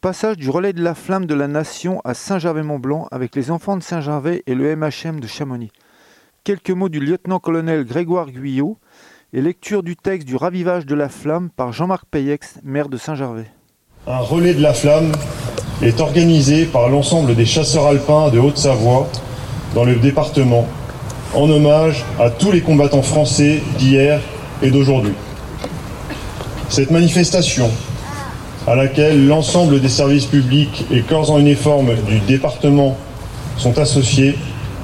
Passage du relais de la flamme de la nation à Saint-Gervais-Mont-Blanc avec les enfants de Saint-Gervais et le MHM de Chamonix. Quelques mots du lieutenant-colonel Grégoire Guyot et lecture du texte du ravivage de la flamme par Jean-Marc Payex, maire de Saint-Gervais. Un relais de la flamme est organisé par l'ensemble des chasseurs alpins de Haute-Savoie dans le département en hommage à tous les combattants français d'hier et d'aujourd'hui. Cette manifestation, à laquelle l'ensemble des services publics et corps en uniforme du département sont associés,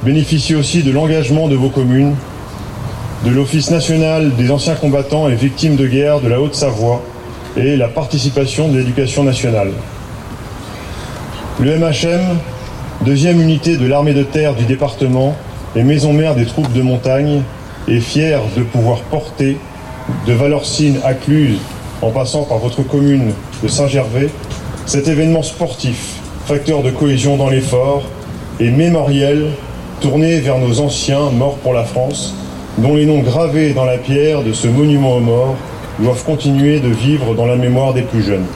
bénéficie aussi de l'engagement de vos communes, de l'Office national des anciens combattants et victimes de guerre de la Haute-Savoie et la participation de l'éducation nationale. Le MHM, deuxième unité de l'armée de terre du département et maison mère des troupes de montagne, est fier de pouvoir porter de Valorcine à Cluse en passant par votre commune de Saint-Gervais, cet événement sportif, facteur de cohésion dans l'effort et mémoriel tourné vers nos anciens morts pour la France, dont les noms gravés dans la pierre de ce monument aux morts doivent continuer de vivre dans la mémoire des plus jeunes.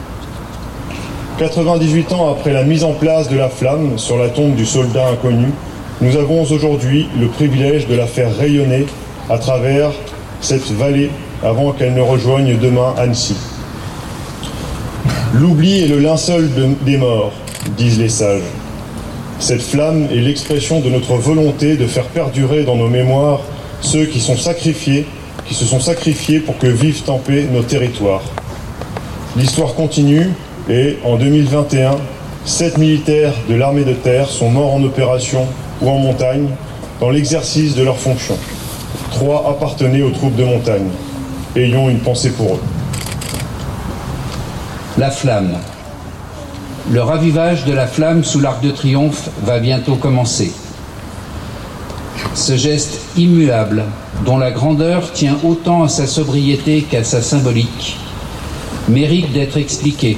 98 ans après la mise en place de la flamme sur la tombe du soldat inconnu, nous avons aujourd'hui le privilège de la faire rayonner à travers cette vallée avant qu'elle ne rejoigne demain Annecy. L'oubli est le linceul des morts, disent les sages. Cette flamme est l'expression de notre volonté de faire perdurer dans nos mémoires ceux qui sont sacrifiés, qui se sont sacrifiés pour que vivent en paix nos territoires. L'histoire continue et en 2021, sept militaires de l'armée de terre sont morts en opération ou en montagne dans l'exercice de leurs fonctions. Trois appartenaient aux troupes de montagne. Ayons une pensée pour eux. La flamme. Le ravivage de la flamme sous l'arc de triomphe va bientôt commencer. Ce geste immuable, dont la grandeur tient autant à sa sobriété qu'à sa symbolique, mérite d'être expliqué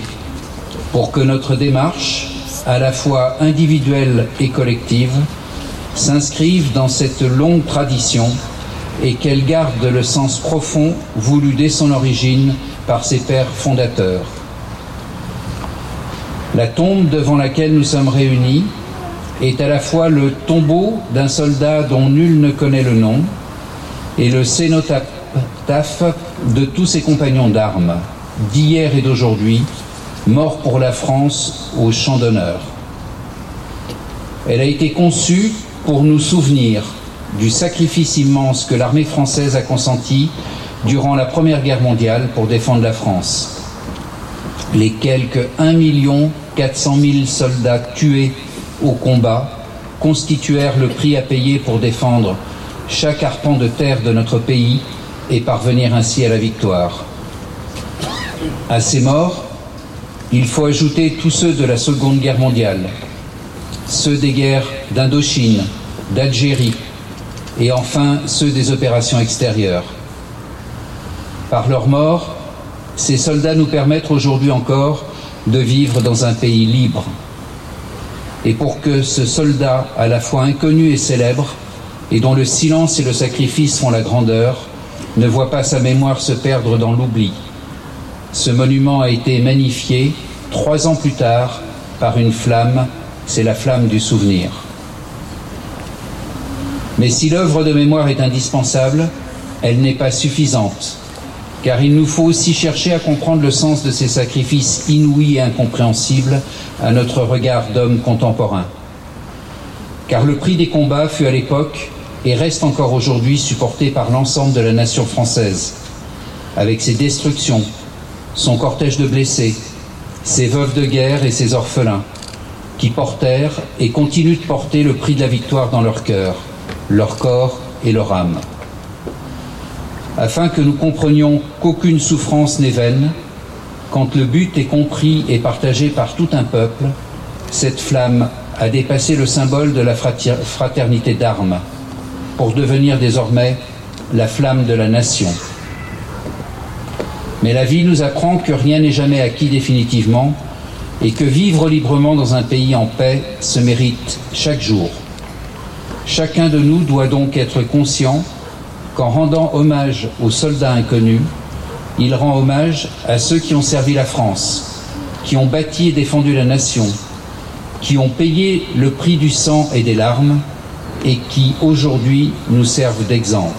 pour que notre démarche, à la fois individuelle et collective, s'inscrive dans cette longue tradition et qu'elle garde le sens profond voulu dès son origine par ses pères fondateurs. La tombe devant laquelle nous sommes réunis est à la fois le tombeau d'un soldat dont nul ne connaît le nom et le cénotaphe de tous ses compagnons d'armes, d'hier et d'aujourd'hui, morts pour la France au champ d'honneur. Elle a été conçue pour nous souvenir du sacrifice immense que l'armée française a consenti durant la Première Guerre mondiale pour défendre la France. Les quelques 1 400 000 soldats tués au combat constituèrent le prix à payer pour défendre chaque arpent de terre de notre pays et parvenir ainsi à la victoire. À ces morts, il faut ajouter tous ceux de la Seconde Guerre mondiale, ceux des guerres d'Indochine, d'Algérie et enfin ceux des opérations extérieures. Par leur mort, ces soldats nous permettent aujourd'hui encore de vivre dans un pays libre. Et pour que ce soldat, à la fois inconnu et célèbre, et dont le silence et le sacrifice font la grandeur, ne voit pas sa mémoire se perdre dans l'oubli. Ce monument a été magnifié trois ans plus tard par une flamme, c'est la flamme du souvenir. Mais si l'œuvre de mémoire est indispensable, elle n'est pas suffisante, car il nous faut aussi chercher à comprendre le sens de ces sacrifices inouïs et incompréhensibles à notre regard d'homme contemporain. Car le prix des combats fut à l'époque et reste encore aujourd'hui supporté par l'ensemble de la nation française, avec ses destructions, son cortège de blessés, ses veuves de guerre et ses orphelins, qui portèrent et continuent de porter le prix de la victoire dans leur cœur, leur corps et leur âme. Afin que nous comprenions qu'aucune souffrance n'est vaine, quand le but est compris et partagé par tout un peuple, cette flamme a dépassé le symbole de la fraternité d'armes pour devenir désormais la flamme de la nation. Mais la vie nous apprend que rien n'est jamais acquis définitivement et que vivre librement dans un pays en paix se mérite chaque jour. Chacun de nous doit donc être conscient qu'en rendant hommage aux soldats inconnus, il rend hommage à ceux qui ont servi la France, qui ont bâti et défendu la nation, qui ont payé le prix du sang et des larmes, et qui aujourd'hui nous servent d'exemple.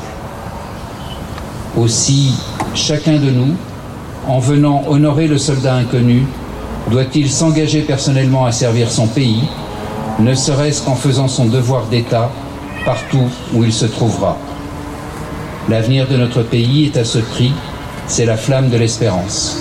Aussi, chacun de nous, en venant honorer le soldat inconnu, doit-il s'engager personnellement à servir son pays, ne serait-ce qu'en faisant son devoir d'État partout où il se trouvera. L'avenir de notre pays est à ce prix, c'est la flamme de l'espérance.